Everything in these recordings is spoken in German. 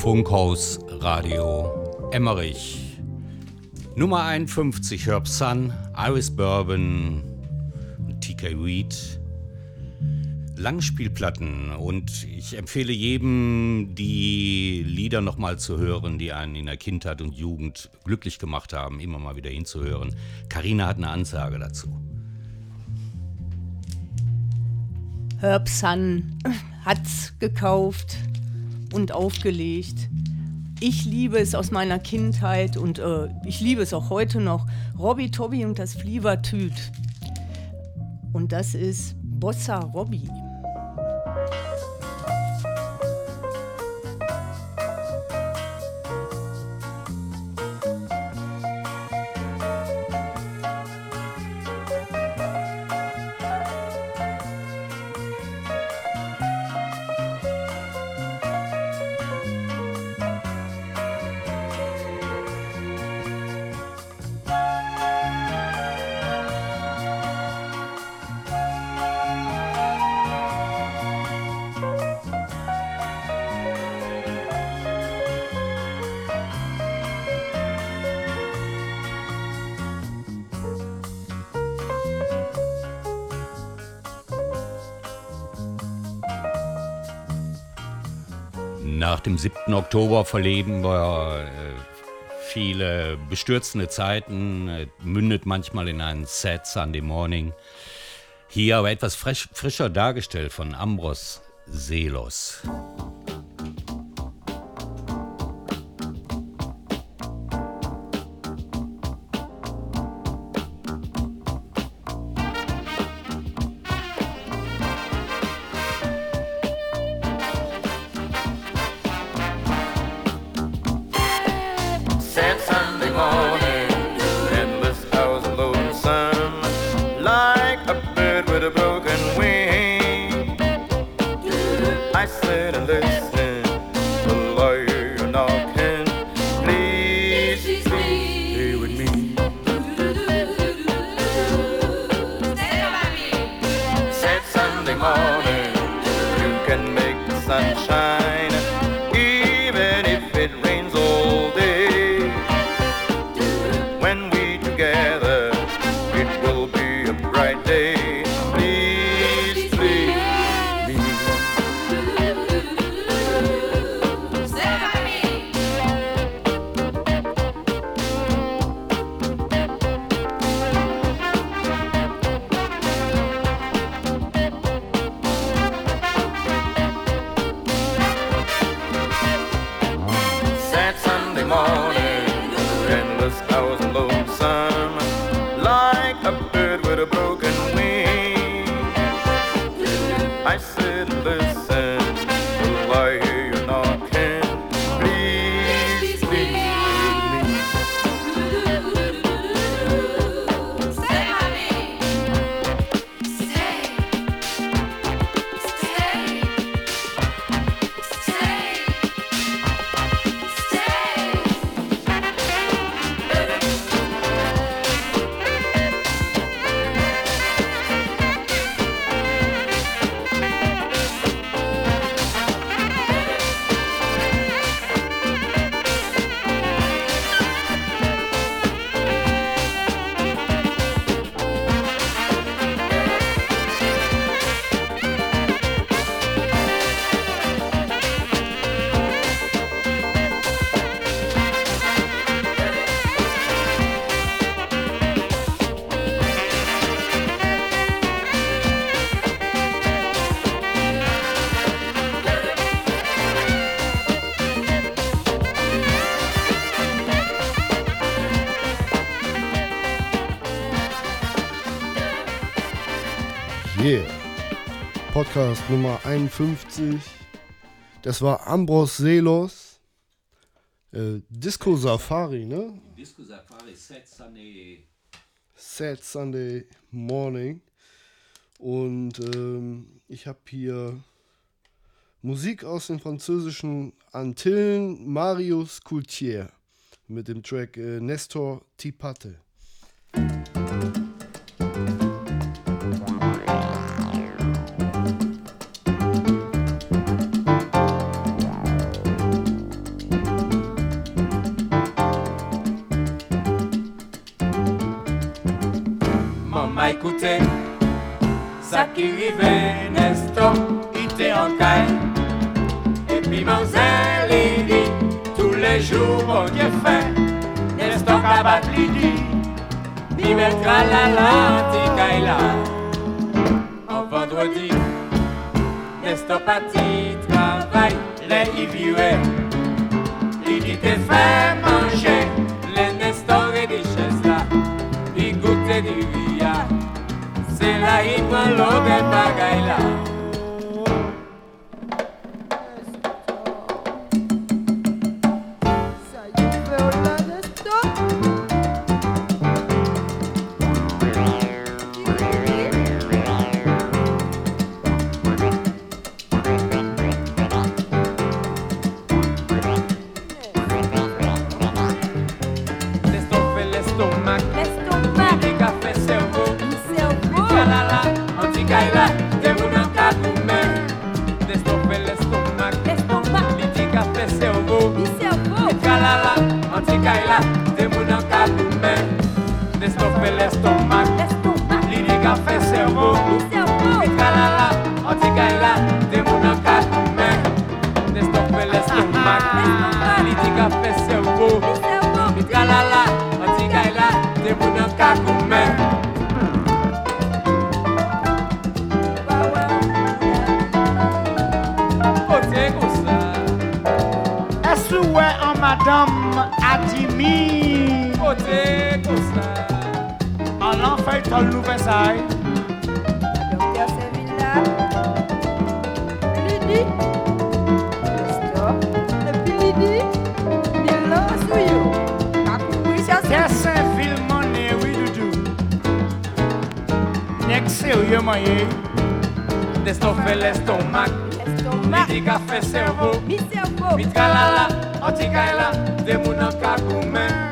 Funkhaus Radio Emmerich. Nummer 51 Herb Sun, Iris Bourbon und TK Reed. Langspielplatten und ich empfehle jedem, die Lieder nochmal zu hören, die einen in der Kindheit und Jugend glücklich gemacht haben, immer mal wieder hinzuhören. Karina hat eine Ansage dazu. Herb Sun hat's gekauft und aufgelegt. Ich liebe es aus meiner Kindheit und äh, ich liebe es auch heute noch. Robby Tobby und das Flievertüt. Und das ist Bossa Robby. Nach dem 7. Oktober verleben wir äh, viele bestürzende Zeiten, äh, mündet manchmal in einen Sad Sunday Morning. Hier aber etwas frisch, frischer dargestellt von Ambros Selos. Podcast Nummer 51. Das war Ambros Selos. Äh, Disco Safari, ne? Disco Safari, Sad Sunday. Sad Sunday Morning. Und ähm, ich habe hier Musik aus den französischen Antillen, Marius Coultier mit dem Track äh, Nestor Tipate. Ça qui rivait, Nestor, était en caille. Et puis dit, tous les jours, Dieu fait, Nestor Kabat, il dit, il mettra la lantique là. En vendredi, Nestor parti travail, les ivioués, il dit, t'es fait manger, les Nestor et des chaises là, il goûtait du Ahí pa' lo que pa' bailar l'estomak Li di ka fe servo Pi kalala, an ti kaila Te moun an kat men Nestok me l'estomak Li di ka fe servo Pi kalala, an ti kaila Te moun an kat men madame Adimi. Côté. fait ton nouvel saï. Docteur Sevilla, Lidi, Stop, depuis Lidi, Bilan Souyo, Kakoui Chassé. Sérieux moyen, d'estoffer l'estomac, Midi café cerveau, mi cerveau, mi tralala, anti-kaila, des mounanka gourmets.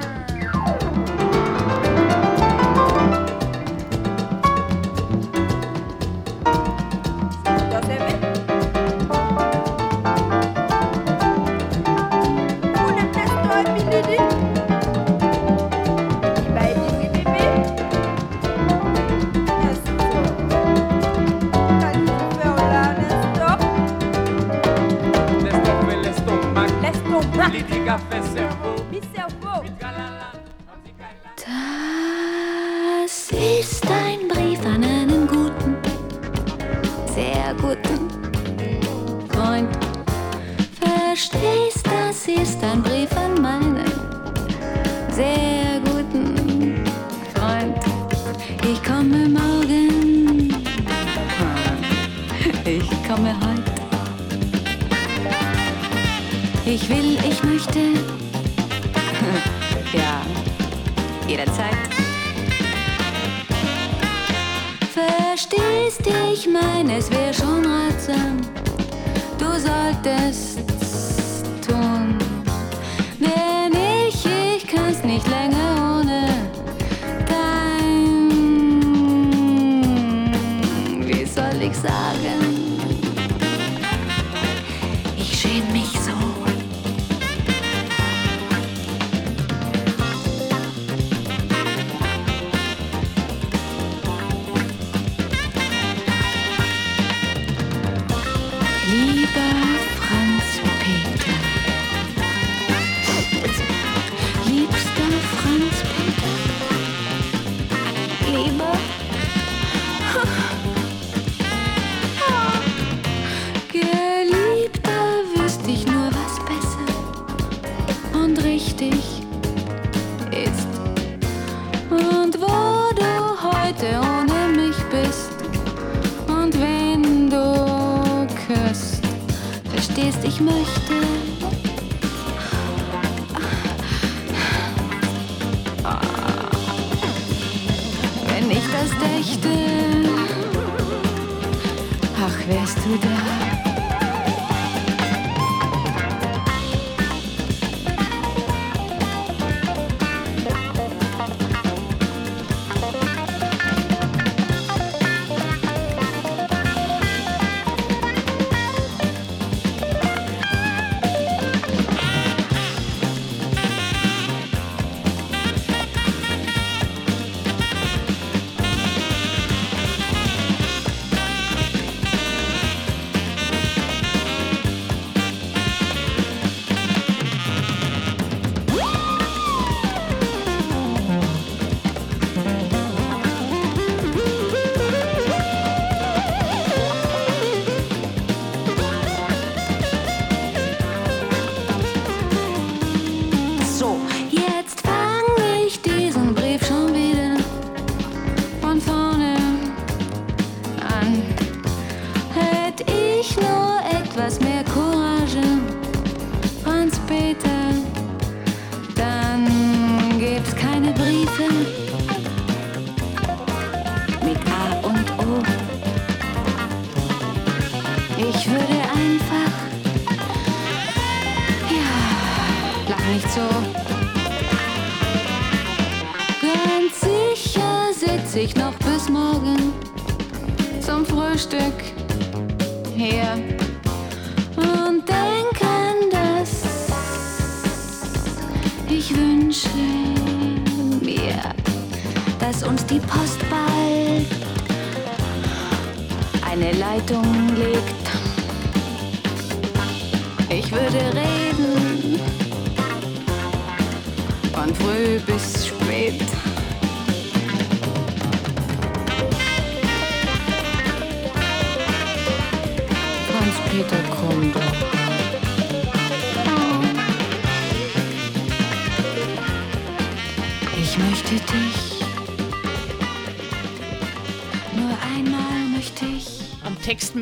Zum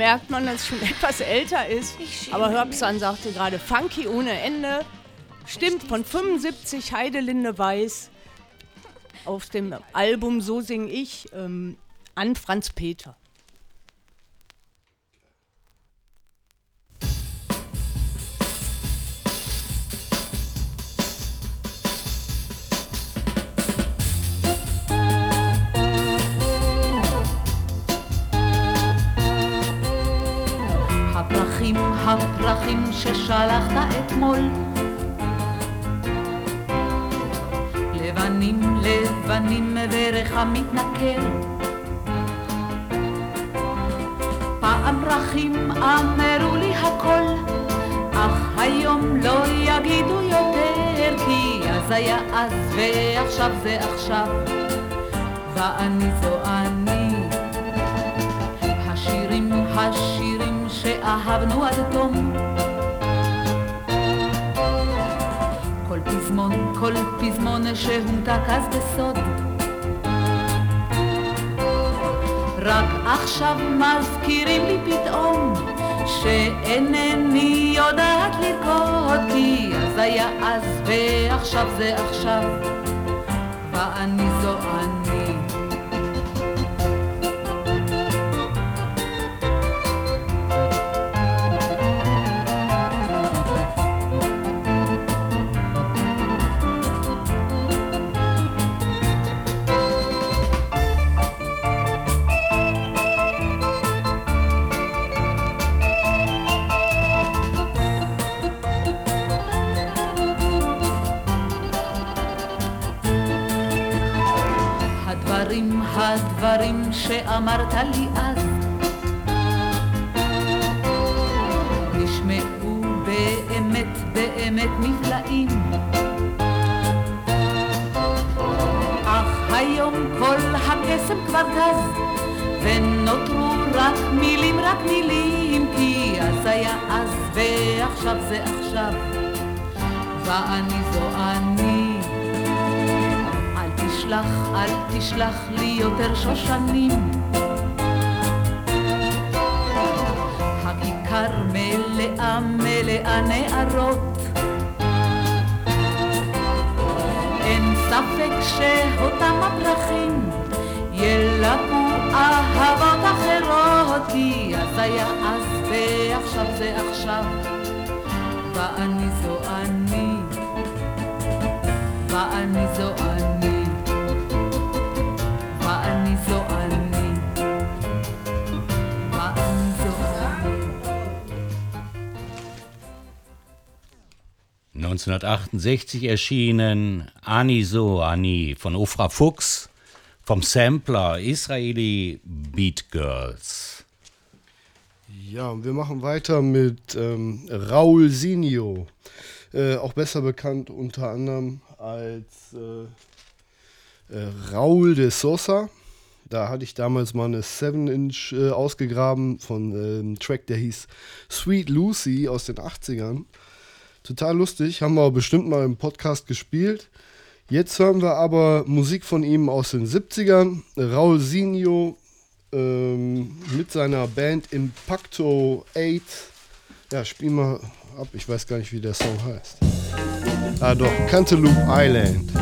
merkt man, dass es schon etwas älter ist. Aber Hörbsan sagte gerade funky ohne Ende. Stimmt, von 75 Heidelinde Weiß auf dem Album So sing ich ähm, an Franz Peter. הפרחים, הפרחים ששלחת אתמול. לבנים, לבנים ורחה מתנכר פעם פרחים אמרו לי הכל אך היום לא יגידו יותר כי אז היה אז ועכשיו זה עכשיו. ואני זו אני. השירים, השירים שאהבנו עד תום. כל פזמון, כל פזמון שהומתק אז בסוד. רק עכשיו מזכירים לי פתאום שאינני יודעת לרקוד כי אז היה אז ועכשיו זה עכשיו ואני לי אז. נשמעו באמת, באמת נפלאים. אך היום כל הקסם כבר גז ונותרו רק מילים, רק מילים כי אז היה אז ועכשיו זה עכשיו. ואני זו אני. אל תשלח, אל תשלח לי יותר שושנים. ספק שאותם הפרחים ילקו אהבות אחרות, כי אז היה אז ועכשיו זה עכשיו, ואני זו אני. ואני זו אני, ואני זו אני, ואני זו אני. 1968 erschienen Ani So Ani von Ofra Fuchs vom Sampler Israeli Beat Girls. Ja, und wir machen weiter mit ähm, Raul Sinio, äh, auch besser bekannt unter anderem als äh, äh, Raul de Sosa. Da hatte ich damals mal eine 7-Inch äh, ausgegraben von äh, einem Track, der hieß Sweet Lucy aus den 80ern. Total lustig, haben wir bestimmt mal im Podcast gespielt. Jetzt hören wir aber Musik von ihm aus den 70ern. Raul Sinio ähm, mit seiner Band Impacto 8. Ja, spiel mal ab. Ich weiß gar nicht, wie der Song heißt. Ah, doch, Cantaloupe Island.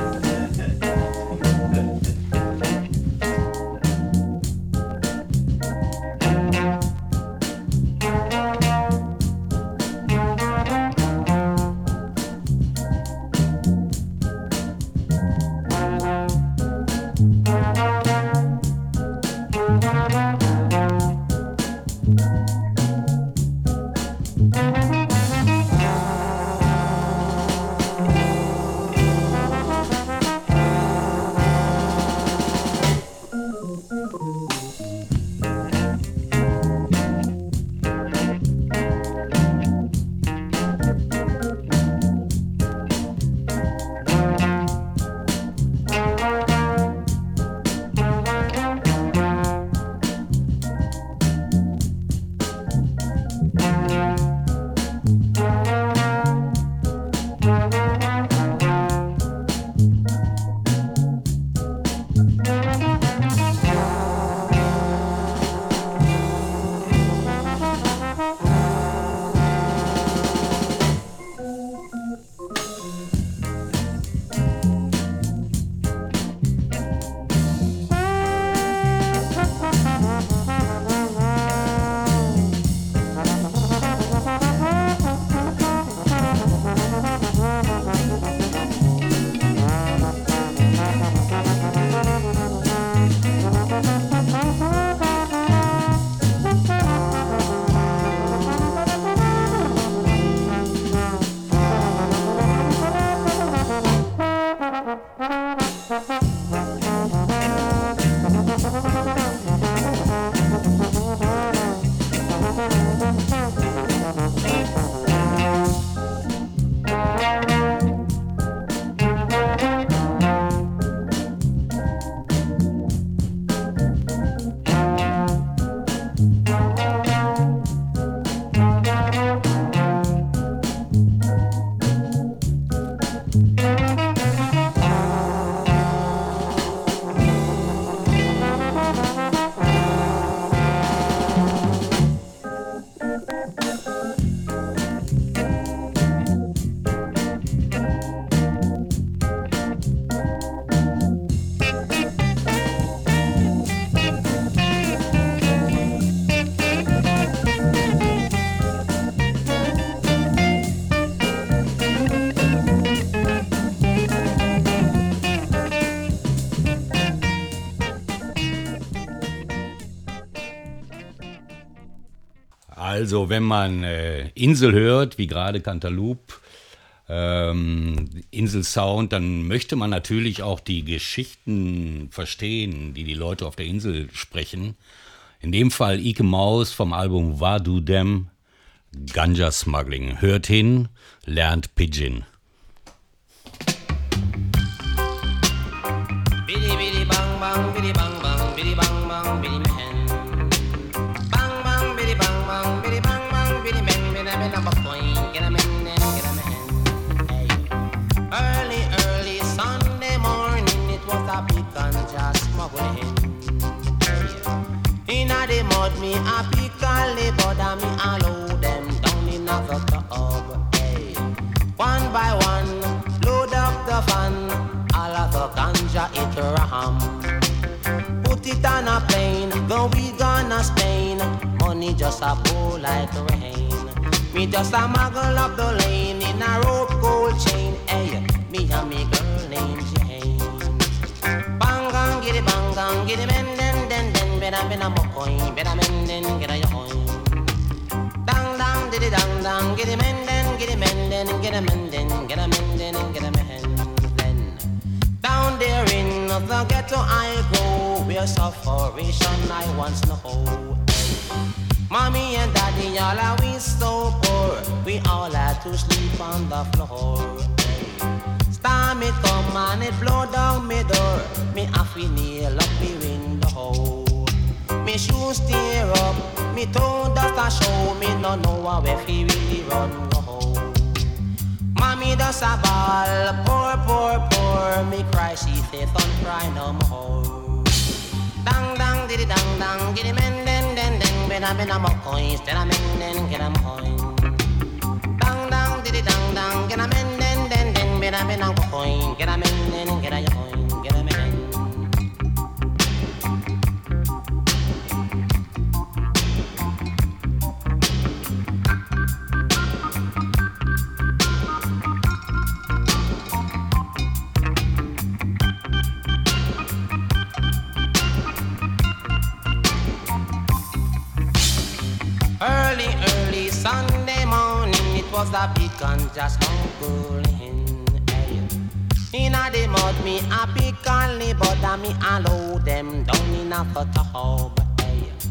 Also, wenn man äh, Insel hört, wie gerade Cantaloupe, ähm, Inselsound, dann möchte man natürlich auch die Geschichten verstehen, die die Leute auf der Insel sprechen. In dem Fall Ike Maus vom Album Wadu Dem Ganja Smuggling. Hört hin, lernt Pidgin. One by one, load up the van, all of the ganja it ram. Put it on a plane, go we gonna Spain. Money just a pour like rain. Me just a muggle up the lane in a rope gold chain. Hey, me and me girl named Jane. Bang gang, it bang gang, it men den den den. Better men a mokoin, better men den a yoin. Dang dang, diddy dang dang, it men get it men den, get a men den, get a men den, get a men den. Down there in the ghetto I go, where sufferation I once know. Mommy and daddy, all are we so poor. We all had to sleep on the floor. Storm it come and it blow down me door. Me have to nail up me window. Me shoes tear up, me toe dust a show. Me no know where fi really run. Mommy does a ball, poor, poor, poor. Me cry, she say, son cry no more. Dang, dang, diddy, dang, dang, giddy, men, den, den, den, ben, a, ben, a, mo, coins, a, men, den, get a, coin. Dang, dang, diddy, dang, dang, get a, men, den, den, den, ben, a, ben, a, coin, get a, men, den, get a, coin, morning, it was a big ganja smuggling. Hey. Inna the mud, me a pick only, but a me a load them down in a tub. Hey. Eh,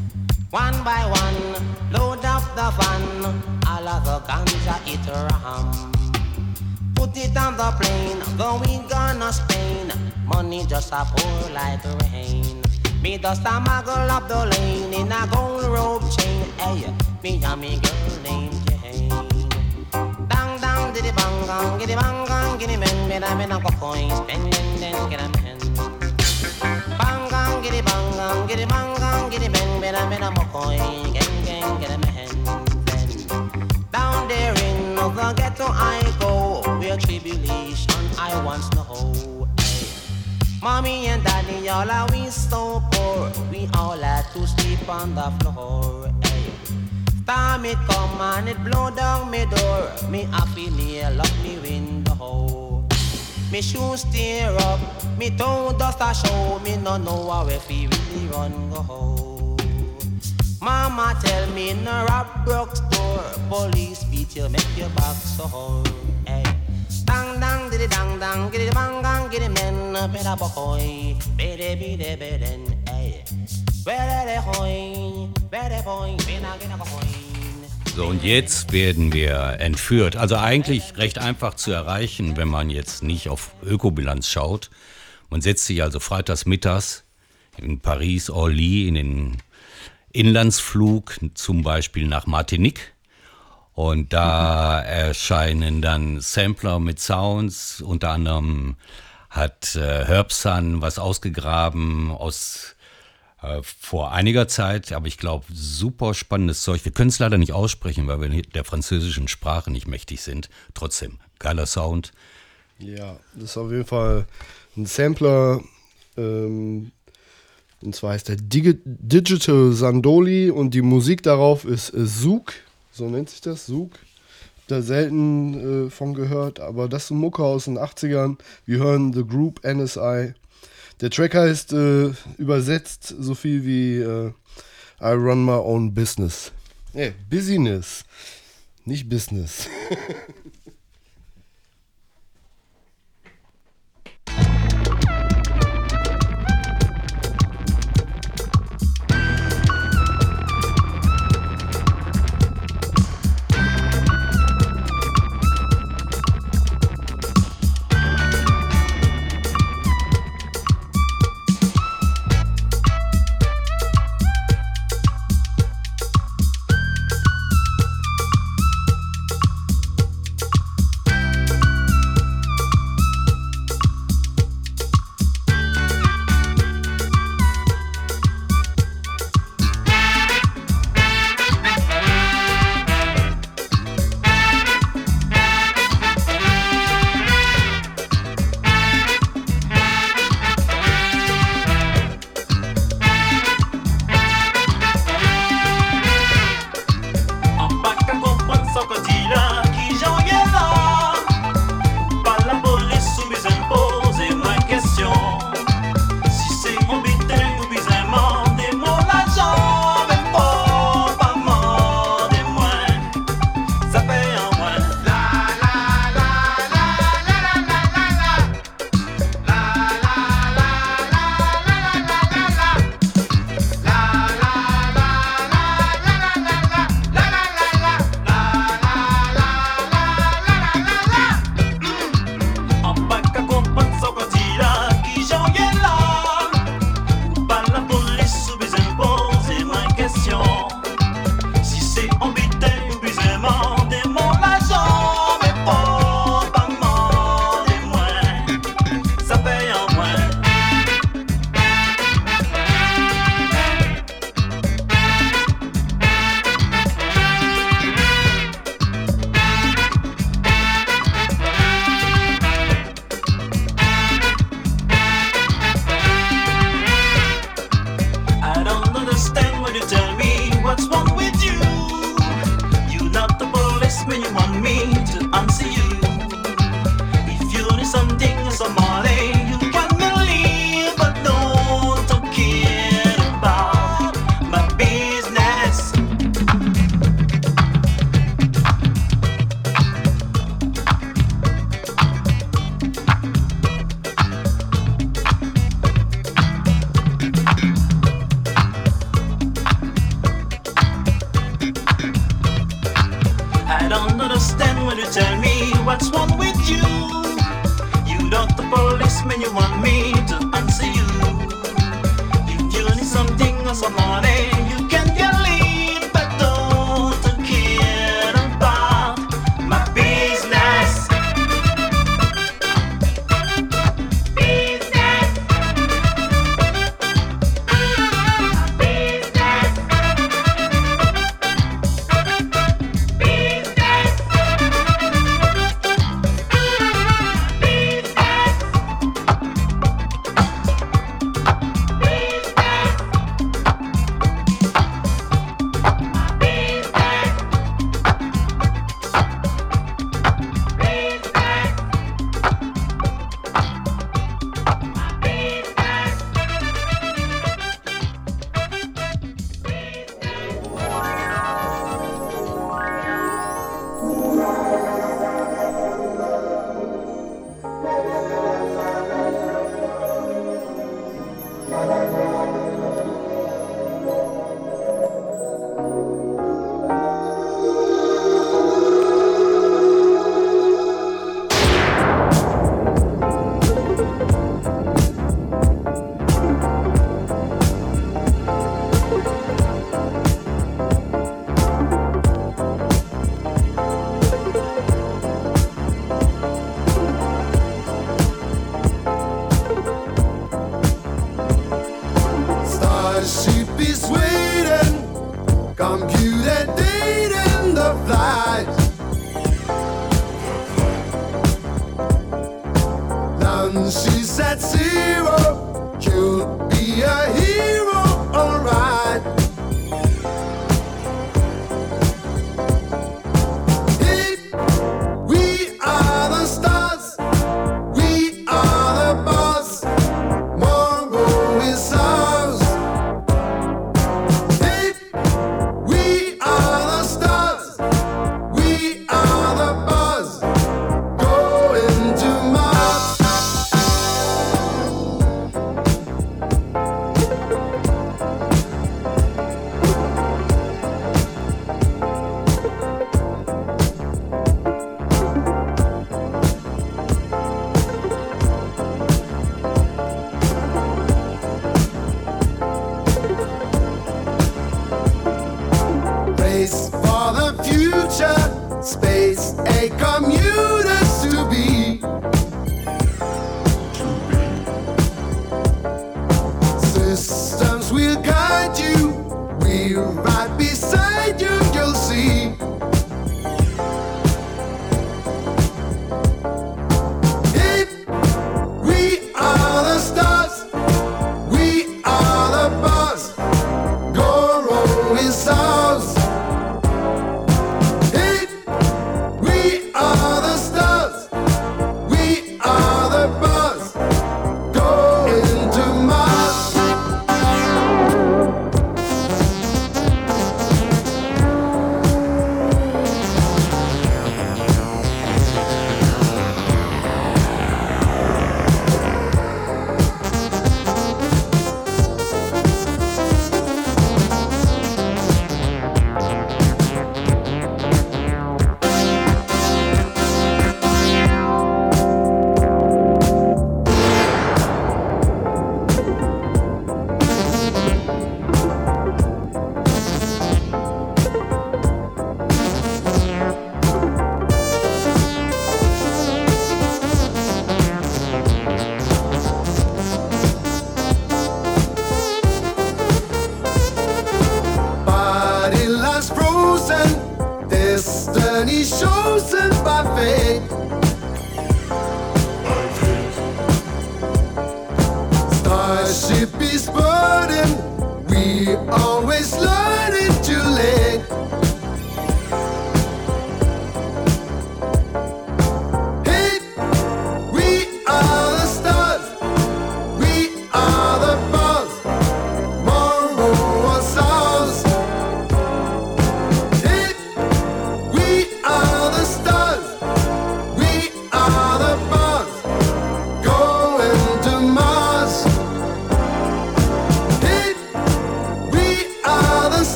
one by one, load up the van, all of the ganja it ram. Put it on the plane, going gonna Spain. Money just a pour like rain. Me just a muggle up the lane in a gold rope chain. Eh, hey, me and me girl named diddy bang gang, giddy bang gang, giddy men, men men go coins, spending then get a man. Bang gang, giddy bang gang, giddy bang gang, giddy men, men men a mo coin, gang gang get a man. Down there in the ghetto I go, where tribulation I once know. Mommy and daddy, all are we so poor. We all had to sleep on the floor. Hey. Storm it come and it blow down me door. Me happy nail up me window. Me shoes tear up, me toe dust a show. Me no know where fi really run go. Mama tell me a rob broke store, police beat you, make your back sore. Hey. Dang dang diddy dang dang, giddy bang gang, giddy men, better boy, better be the So, und jetzt werden wir entführt. Also eigentlich recht einfach zu erreichen, wenn man jetzt nicht auf Ökobilanz schaut. Man setzt sich also freitags mittags in Paris, Orly, in den Inlandsflug, zum Beispiel nach Martinique. Und da erscheinen dann Sampler mit Sounds. Unter anderem hat äh, Herbsan was ausgegraben aus vor einiger Zeit, aber ich glaube, super spannendes Zeug. Wir können es leider nicht aussprechen, weil wir der französischen Sprache nicht mächtig sind. Trotzdem, geiler Sound. Ja, das ist auf jeden Fall ein Sampler. Ähm, und zwar heißt der Digi Digital Sandoli und die Musik darauf ist äh, Zouk. So nennt sich das, Zouk. Da selten äh, von gehört, aber das ist ein Mucke aus den 80ern. Wir hören The Group NSI. Der Track heißt äh, übersetzt so viel wie äh, I Run My Own Business. Nee, Business. Nicht Business.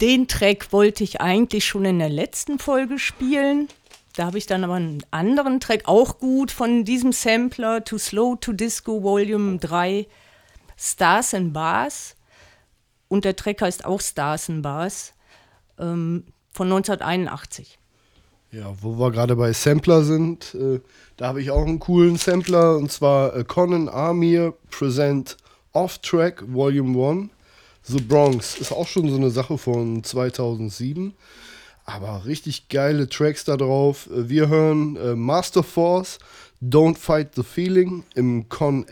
Den Track wollte ich eigentlich schon in der letzten Folge spielen. Da habe ich dann aber einen anderen Track, auch gut, von diesem Sampler, Too Slow to Disco Volume 3, Stars and Bars. Und der Track heißt auch Stars and Bars, ähm, von 1981. Ja, wo wir gerade bei Sampler sind, äh, da habe ich auch einen coolen Sampler und zwar äh, Conan Amir Present Off Track Volume 1. The Bronx ist auch schon so eine Sache von 2007. Aber richtig geile Tracks da drauf. Äh, Wir hören äh, Master Force, Don't Fight the Feeling im Con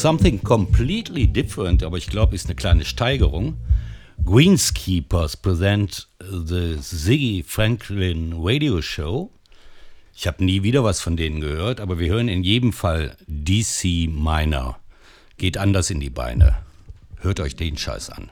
something completely different, aber ich glaube, ist eine kleine Steigerung. Greenskeepers present the Ziggy Franklin Radio Show. Ich habe nie wieder was von denen gehört, aber wir hören in jedem Fall DC Minor. Geht anders in die Beine. Hört euch den Scheiß an.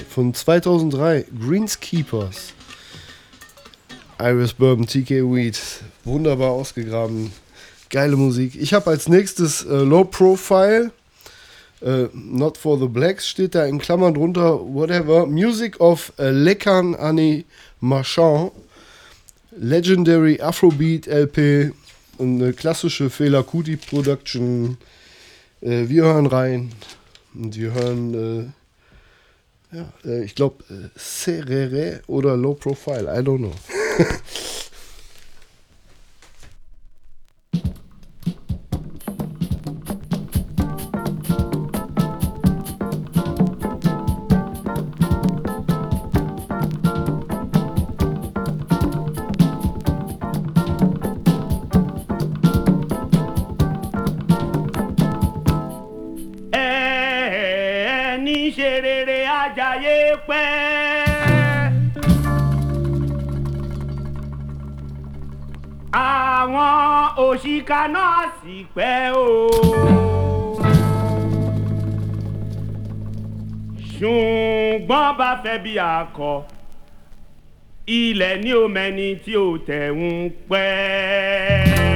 Von 2003, Greenskeepers. Iris Bourbon, TK Weed. Wunderbar ausgegraben. Geile Musik. Ich habe als nächstes äh, Low Profile. Äh, Not for the Blacks steht da in Klammern drunter. Whatever. Music of äh, Lekan Ani Marchand. Legendary Afrobeat LP. Eine klassische Fela Kuti Production. Äh, wir hören rein. Und wir hören, äh, ja, äh, ich glaube, äh, Serere oder Low Profile, I don't know. òṣìkà náà sì pẹ́ o. ṣùgbọ́n bá fẹ́ bí akọ ilẹ̀ ní omẹni tí ó tẹ̀ ń pẹ́.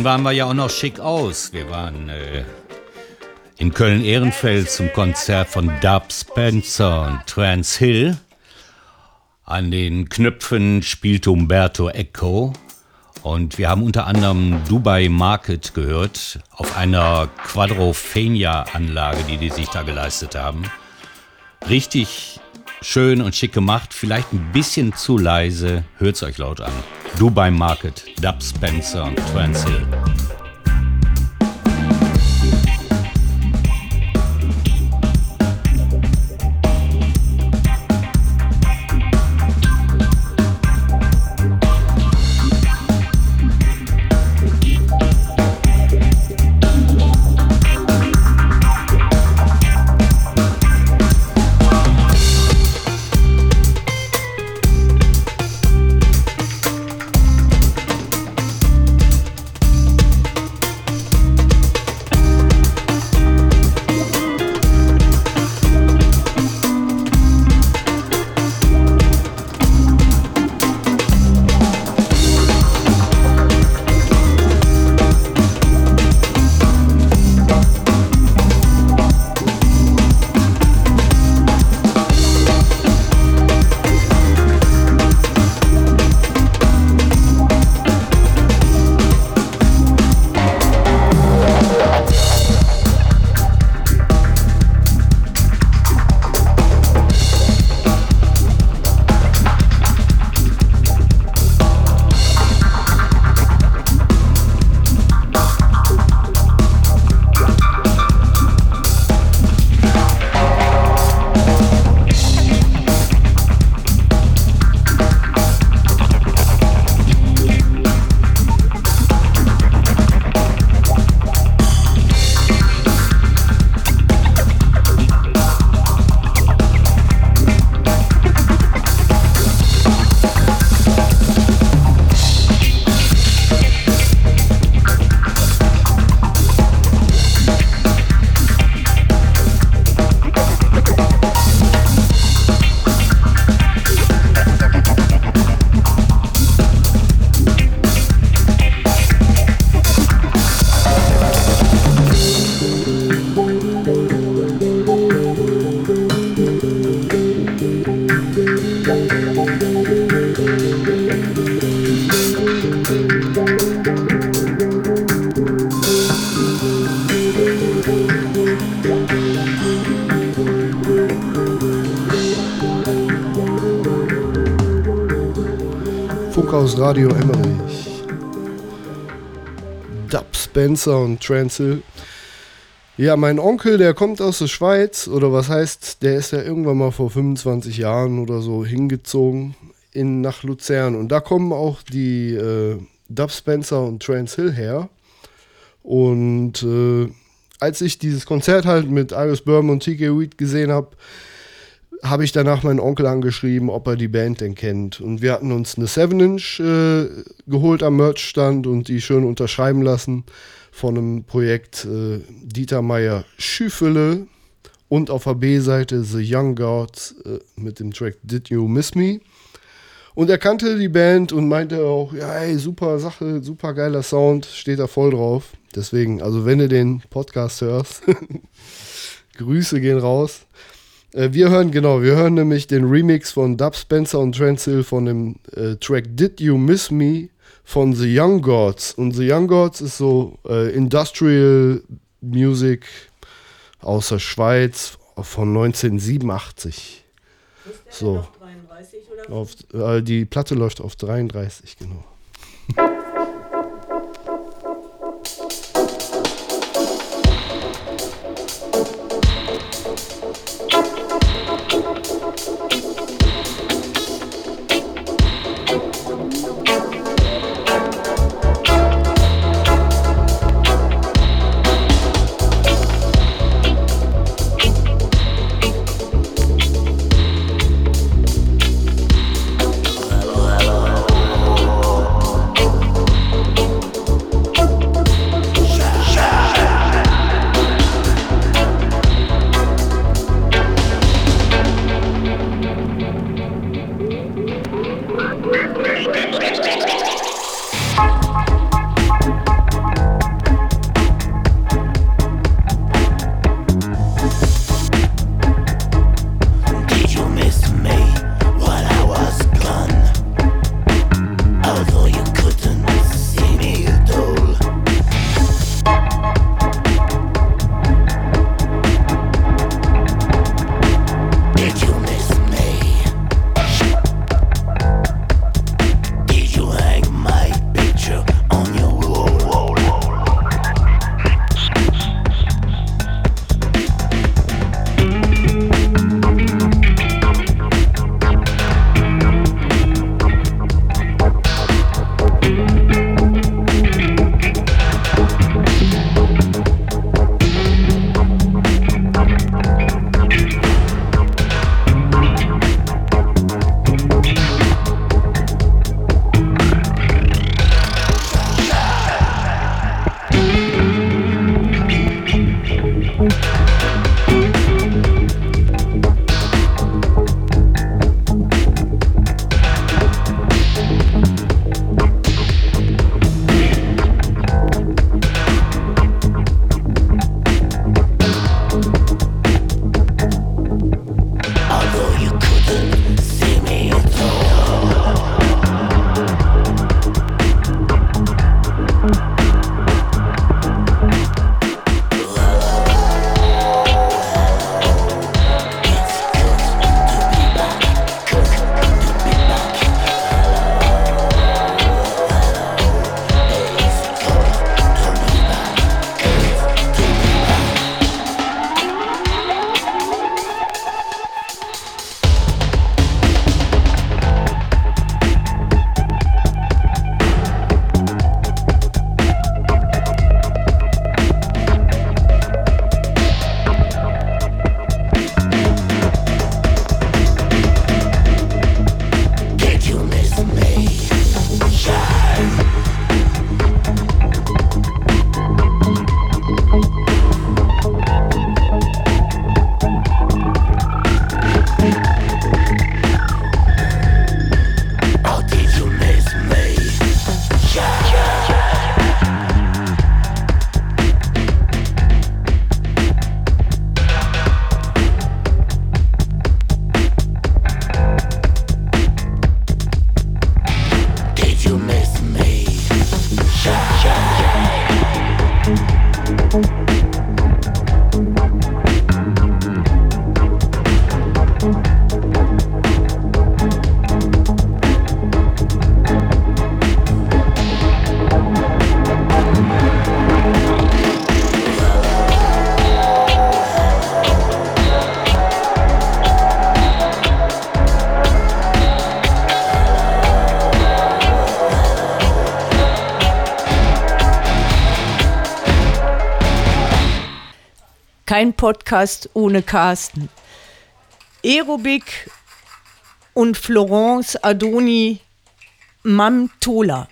Dann waren wir ja auch noch schick aus. Wir waren äh, in Köln-Ehrenfeld zum Konzert von Dub Spencer und Trans Hill. An den Knöpfen spielte Umberto Eco. Und wir haben unter anderem Dubai Market gehört, auf einer Quadrophenia-Anlage, die die sich da geleistet haben. Richtig schön und schick gemacht, vielleicht ein bisschen zu leise, hört's euch laut an. Dubai Market, Dub Spencer und Trans Hill. Radio Emmerich. Dub Spencer und Transil. Ja, mein Onkel, der kommt aus der Schweiz, oder was heißt, der ist ja irgendwann mal vor 25 Jahren oder so hingezogen in, nach Luzern. Und da kommen auch die äh, Dub Spencer und Trans Hill her. Und äh, als ich dieses Konzert halt mit Iris Berman und TK Weed gesehen habe, habe ich danach meinen Onkel angeschrieben, ob er die Band denn kennt. Und wir hatten uns eine 7-Inch äh, geholt am Merchstand und die schön unterschreiben lassen von einem Projekt äh, Dieter Meier Schüffele und auf der B-Seite The Young Gods äh, mit dem Track Did You Miss Me? Und er kannte die Band und meinte auch, ja, ey, super Sache, super geiler Sound, steht da voll drauf. Deswegen, also wenn du den Podcast hörst, Grüße gehen raus. Äh, wir hören, genau, wir hören nämlich den Remix von Dub Spencer und Transil von dem äh, Track Did You Miss Me von The Young Gods. Und The Young Gods ist so äh, Industrial Music aus der Schweiz von 1987. So. Auf, äh, die Platte läuft auf 33, genau. Kein Podcast ohne Carsten. Aerobik und Florence Adoni Mamtola.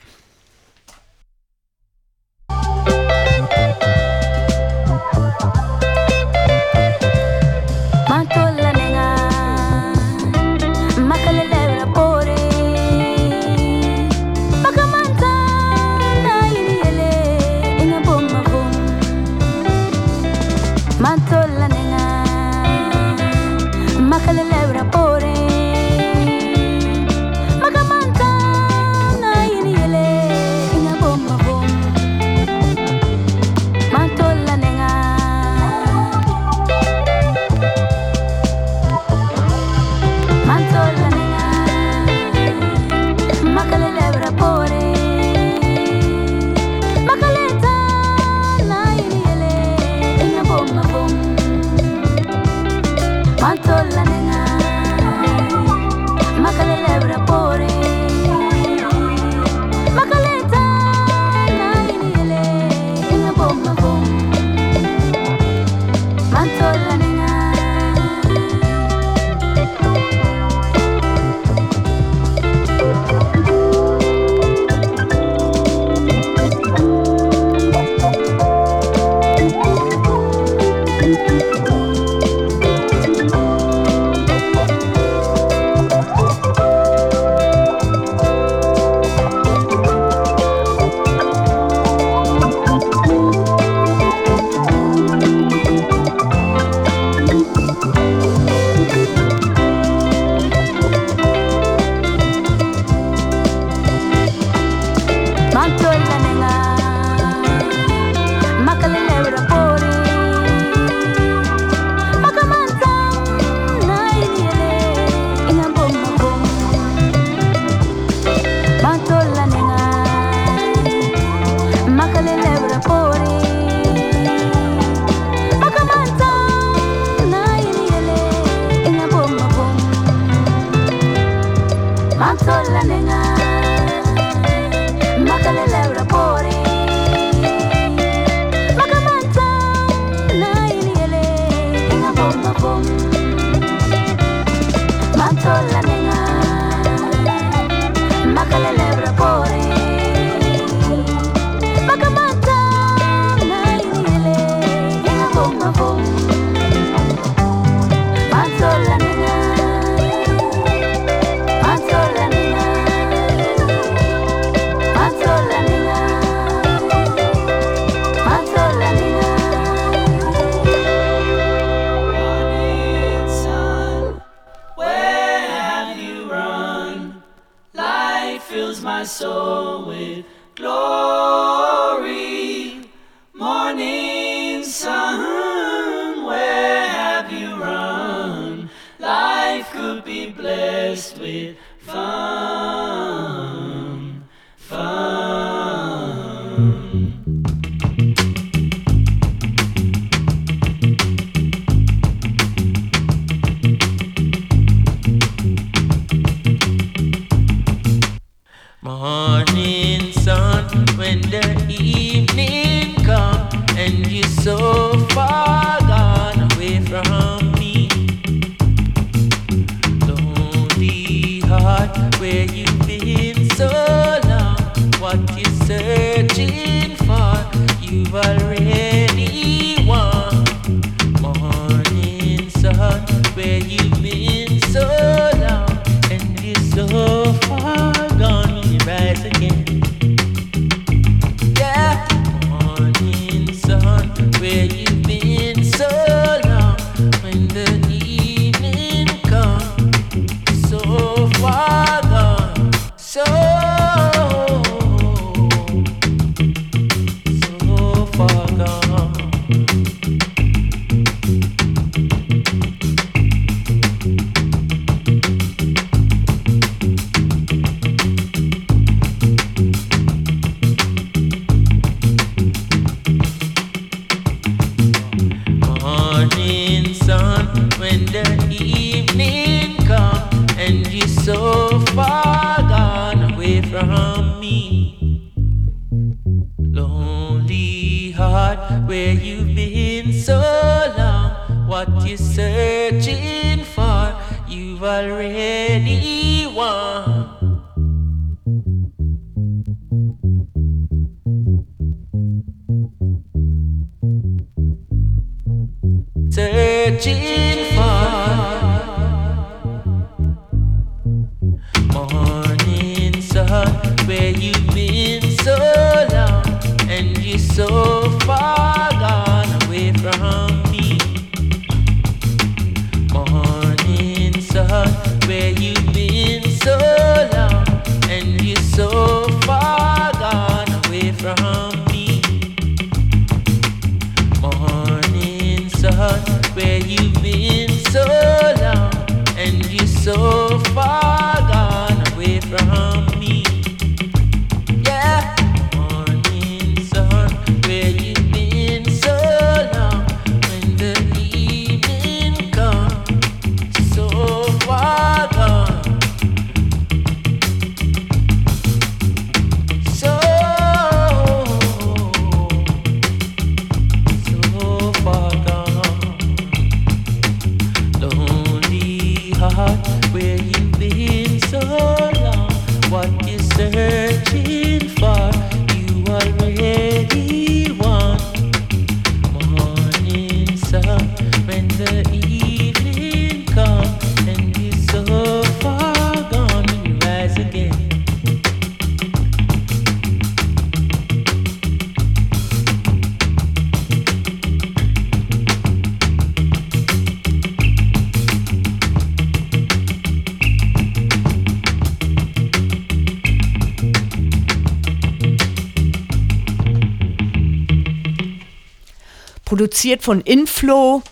Produziert von Inflow,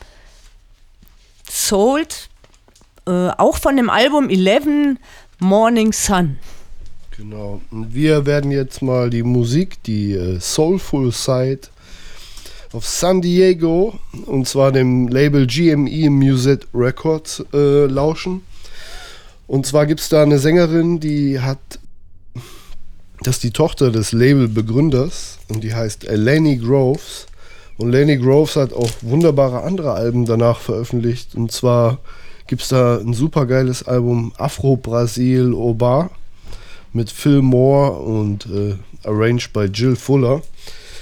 Sold, äh, auch von dem Album 11 Morning Sun. Genau. Und wir werden jetzt mal die Musik, die äh, Soulful Side auf San Diego und zwar dem Label GME Music Records äh, lauschen. Und zwar gibt es da eine Sängerin, die hat, das ist die Tochter des Labelbegründers und die heißt Lenny Groves. Und Lenny Groves hat auch wunderbare andere Alben danach veröffentlicht. Und zwar gibt es da ein super geiles Album Afro Brasil Oba mit Phil Moore und äh, arranged by Jill Fuller.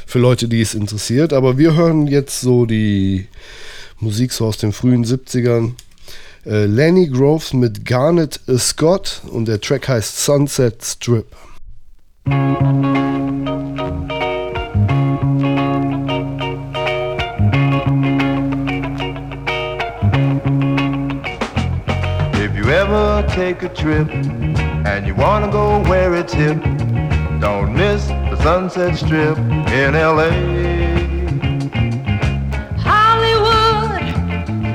Für Leute, die es interessiert. Aber wir hören jetzt so die Musik so aus den frühen 70ern. Äh, Lenny Groves mit Garnet Scott und der Track heißt Sunset Strip. If take a trip and you wanna go where it's hip, don't miss the Sunset Strip in LA. Hollywood,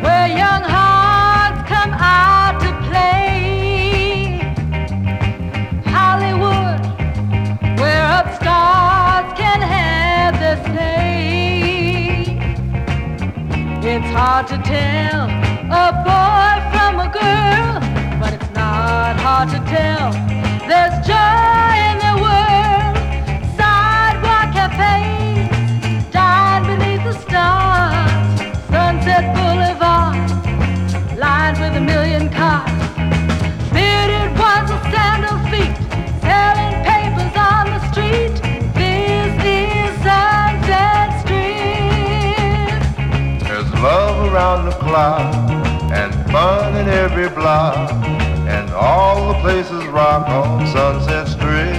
where young hearts come out to play. Hollywood, where can have their say. It's hard to tell a boy from a girl, not hard to tell. There's joy in the world. Sidewalk cafes, dine beneath the stars. Sunset Boulevard, lined with a million cars. Bearded ones with sandal feet, selling papers on the street. This is Sunset Strip. There's love around the clock and fun in every block, all the places rock on Sunset Strip.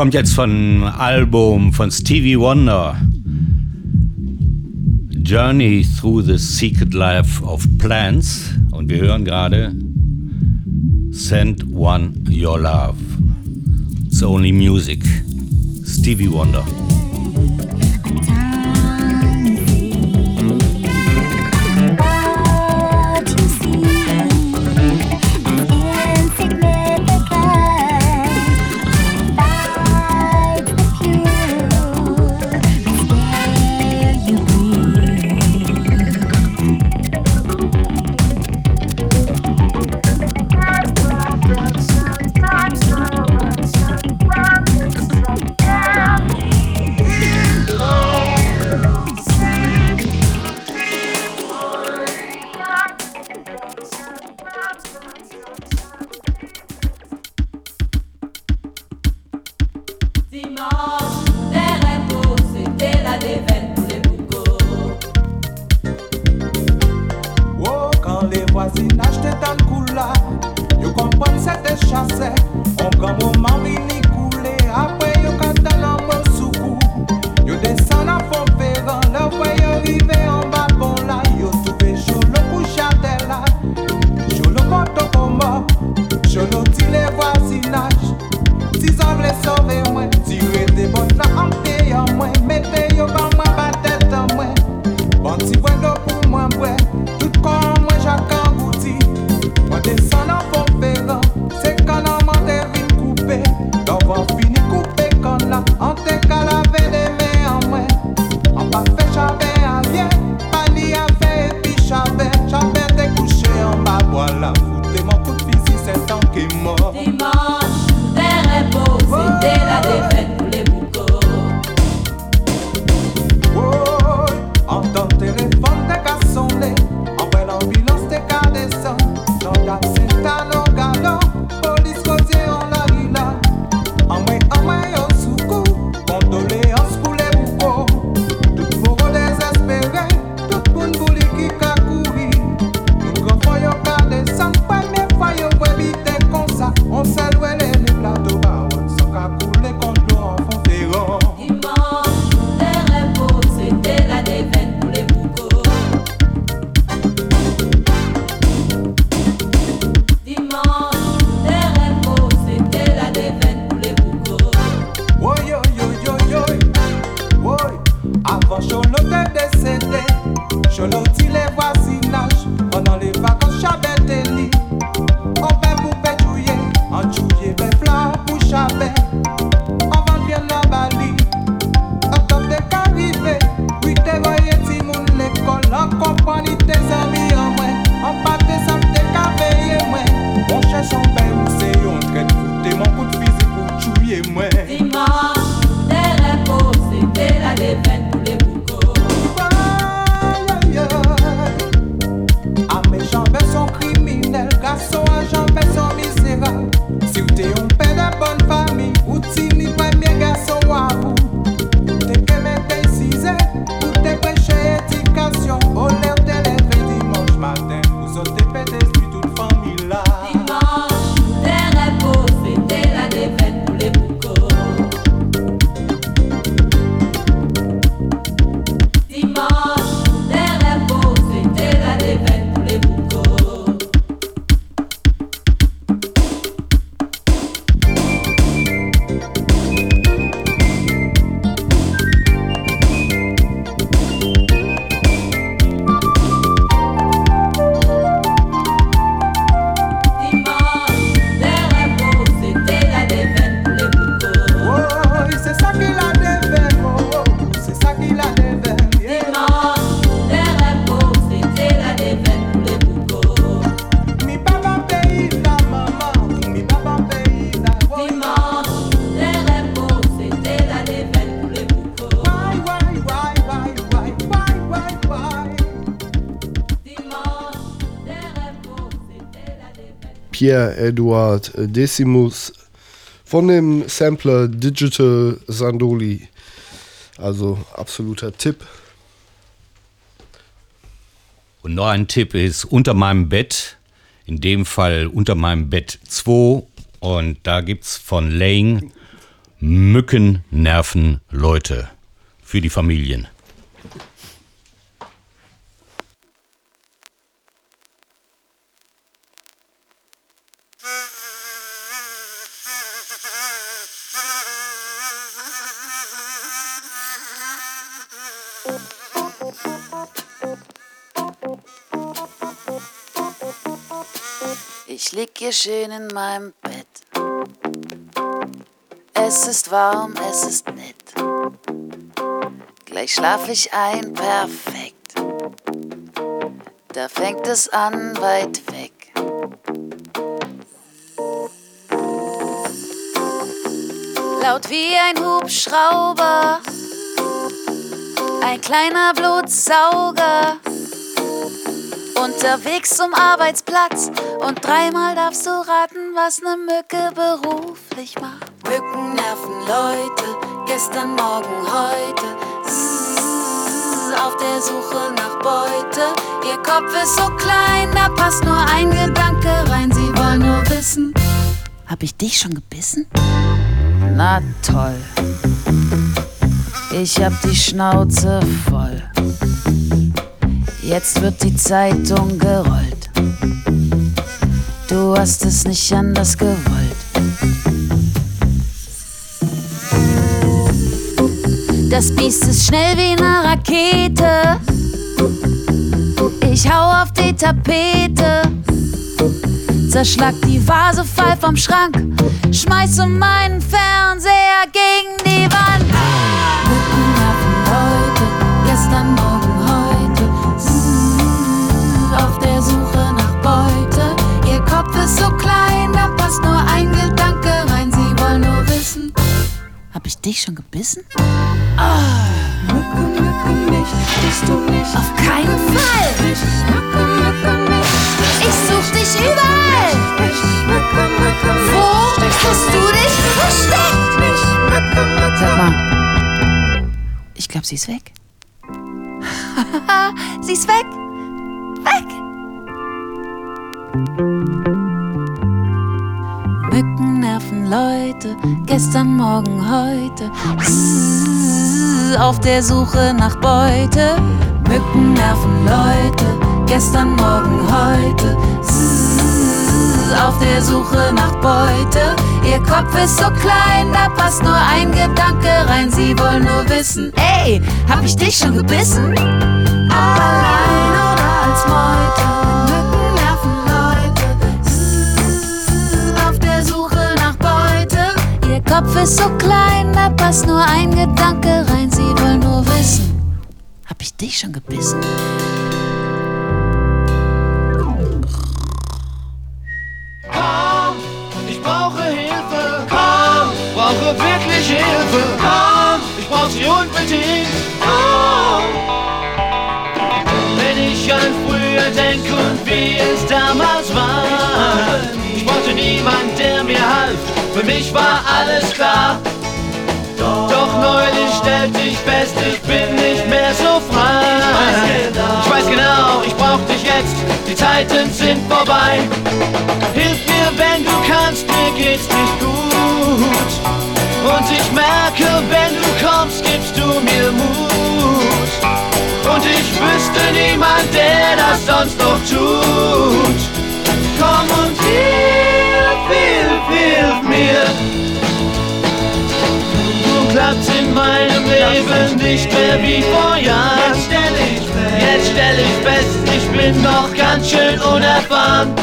kommt jetzt von Album von Stevie Wonder. Journey Through the Secret Life of Plants. Und wir hören gerade Send One Your Love. It's only music. Stevie Wonder. Pierre-Edouard Decimus von dem Sampler Digital Sandoli. Also absoluter Tipp. Und noch ein Tipp ist unter meinem Bett, in dem Fall unter meinem Bett 2. Und da gibt es von Lane Mücken nerven Leute für die Familien. Lieg hier schön in meinem Bett. Es ist warm, es ist nett. Gleich schlaf ich ein, perfekt. Da fängt es an, weit weg. Laut wie ein Hubschrauber, ein kleiner Blutsauger. Unterwegs zum Arbeitsplatz und dreimal darfst du raten, was ne Mücke beruflich macht. Mücken nerven Leute, gestern, morgen, heute. Zzzz, auf der Suche nach Beute. Ihr Kopf ist so klein, da passt nur ein Gedanke rein. Sie wollen nur wissen, hab ich dich schon gebissen? Na toll. Ich hab die Schnauze voll. Jetzt wird die Zeitung gerollt. Du hast es nicht anders gewollt. Das Biest ist schnell wie eine Rakete. Ich hau auf die Tapete. Zerschlag die Vase, fall vom Schrank. Schmeiße meinen Fernseher gegen die Wand. Ist so klein, da passt nur ein Gedanke rein. Sie wollen nur wissen, hab ich dich schon gebissen? Ah. Mücke, Mücke, mich bist du nicht. Auf keinen Fall. Mücke, Mücke, mich. Ich such dich überall. Wo hast du dich versteckt? Sag mal. Ich glaube, sie ist weg. sie ist weg. Weg. Mücken nerven Leute, gestern, morgen, heute. Auf der Suche nach Beute. Mücken nerven Leute, gestern, morgen, heute. Auf der Suche nach Beute. Ihr Kopf ist so klein, da passt nur ein Gedanke rein. Sie wollen nur wissen, ey, hab ich dich schon gebissen? Allein Kopf ist so klein, da passt nur ein Gedanke rein. Sie wollen nur wissen, hab ich dich schon gebissen? Komm, ich brauche Hilfe. Komm, brauche wirklich Hilfe. Komm, ich brauch sie unbedingt. Komm. Wenn ich an früher denke und wie es damals war. Ich brauchte niemand, der mir half. Für mich war alles klar. Doch neulich stellte ich fest, ich bin nicht mehr so frei. Ich weiß genau, ich brauch dich jetzt, die Zeiten sind vorbei. Hilf mir, wenn du kannst, mir geht's nicht gut. Und ich merke, wenn du kommst, gibst du mir Mut. Und ich wüsste niemand, der das sonst noch tut. Komm und hilf, hilf, mir. Nun klappt's in meinem Leben nicht mehr wie vor Jahren. Jetzt stell ich fest, ich bin noch ganz schön unerfahren.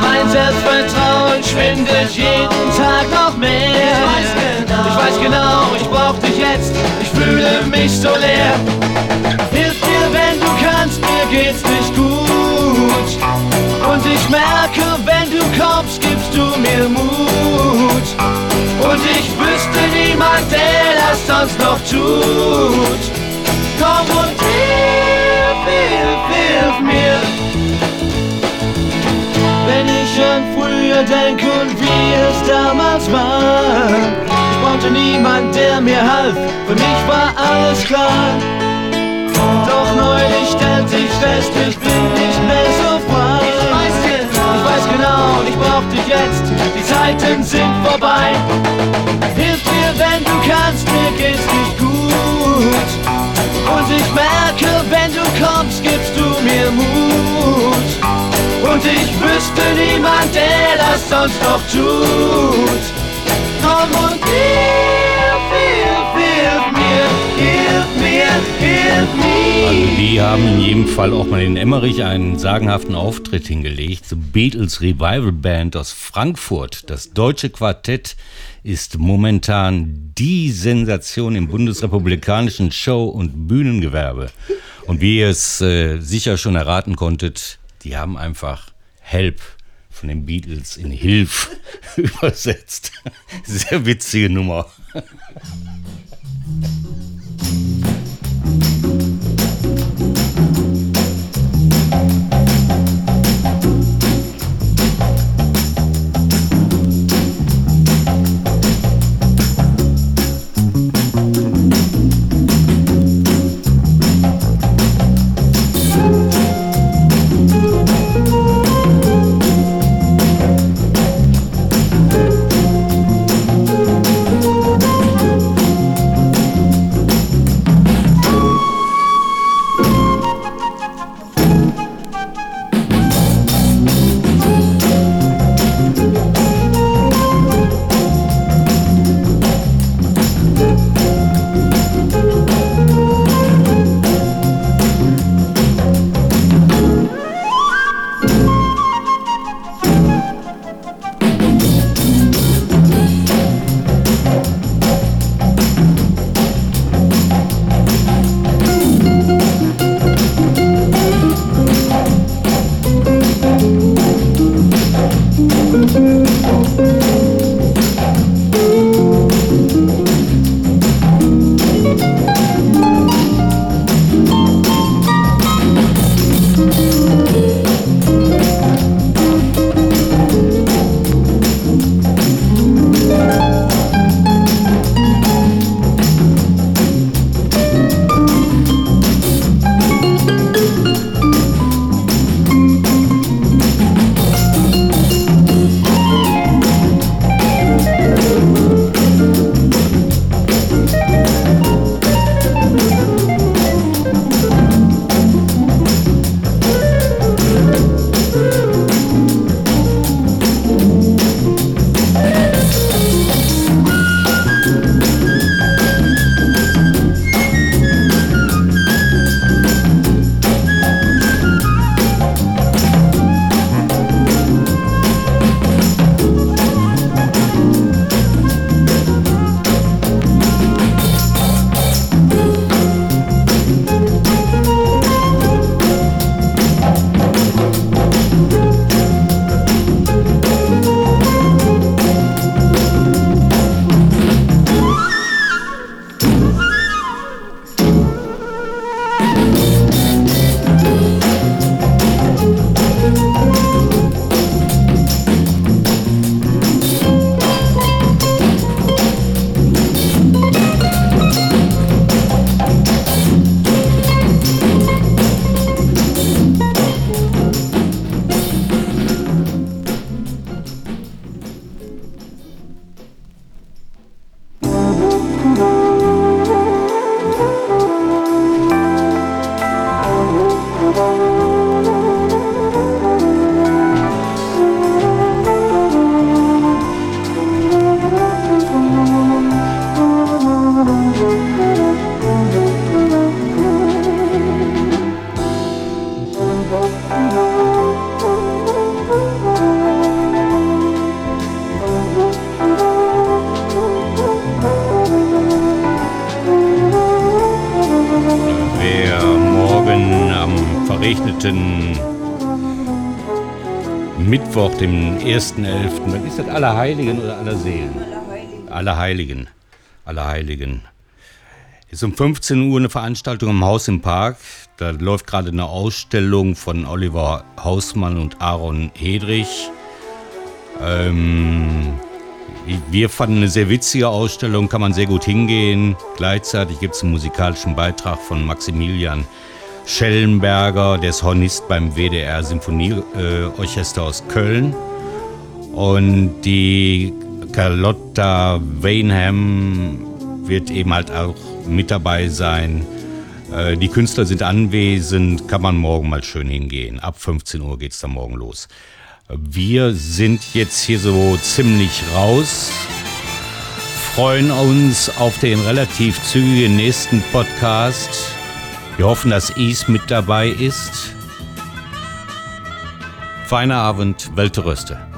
Mein Selbstvertrauen schwindet jeden Tag noch mehr. Ich weiß genau, ich brauch dich jetzt, ich fühle mich so leer. Hilf mir, wenn du kannst, mir geht's nicht gut. Und ich merke, wenn du kommst, gibst du mir Mut. Und ich wüsste niemand, der das sonst noch tut. Komm und hilf, hilf, hilf mir. Wenn ich an früher denke und wie es damals war. Ich brauchte niemand, der mir half, für mich war alles klar. Doch neulich stellte ich fest, ich bin nicht mehr so frei. Weiß genau, ich brauch dich jetzt, die Zeit Zeiten sind vorbei. Hilf mir, wenn du kannst, mir geht's nicht gut. Und ich merke, wenn du kommst, gibst du mir Mut. Und ich wüsste niemand, der das sonst noch tut. Komm und hilf, die haben in jedem Fall auch mal in Emmerich einen sagenhaften Auftritt hingelegt. The Beatles Revival Band aus Frankfurt. Das deutsche Quartett ist momentan die Sensation im bundesrepublikanischen Show- und Bühnengewerbe. Und wie ihr es äh, sicher schon erraten konntet, die haben einfach Help von den Beatles in Hilf übersetzt. Sehr witzige Nummer. Dem 1.11., dann ist das Allerheiligen oder Allerseelen? Allerheiligen. Allerheiligen. Ist um 15 Uhr eine Veranstaltung im Haus im Park. Da läuft gerade eine Ausstellung von Oliver Hausmann und Aaron Hedrich. Ähm, wir fanden eine sehr witzige Ausstellung, kann man sehr gut hingehen. Gleichzeitig gibt es einen musikalischen Beitrag von Maximilian Schellenberger, der ist Hornist beim WDR Symphonieorchester aus Köln. Und die Carlotta Wainham wird eben halt auch mit dabei sein. Äh, Die Künstler sind anwesend, kann man morgen mal schön hingehen. Ab 15 Uhr geht's dann morgen los. Wir sind jetzt hier so ziemlich raus, freuen uns auf den relativ zügigen nächsten Podcast. Wir hoffen, dass Is mit dabei ist. Feiner Abend, Welteröste.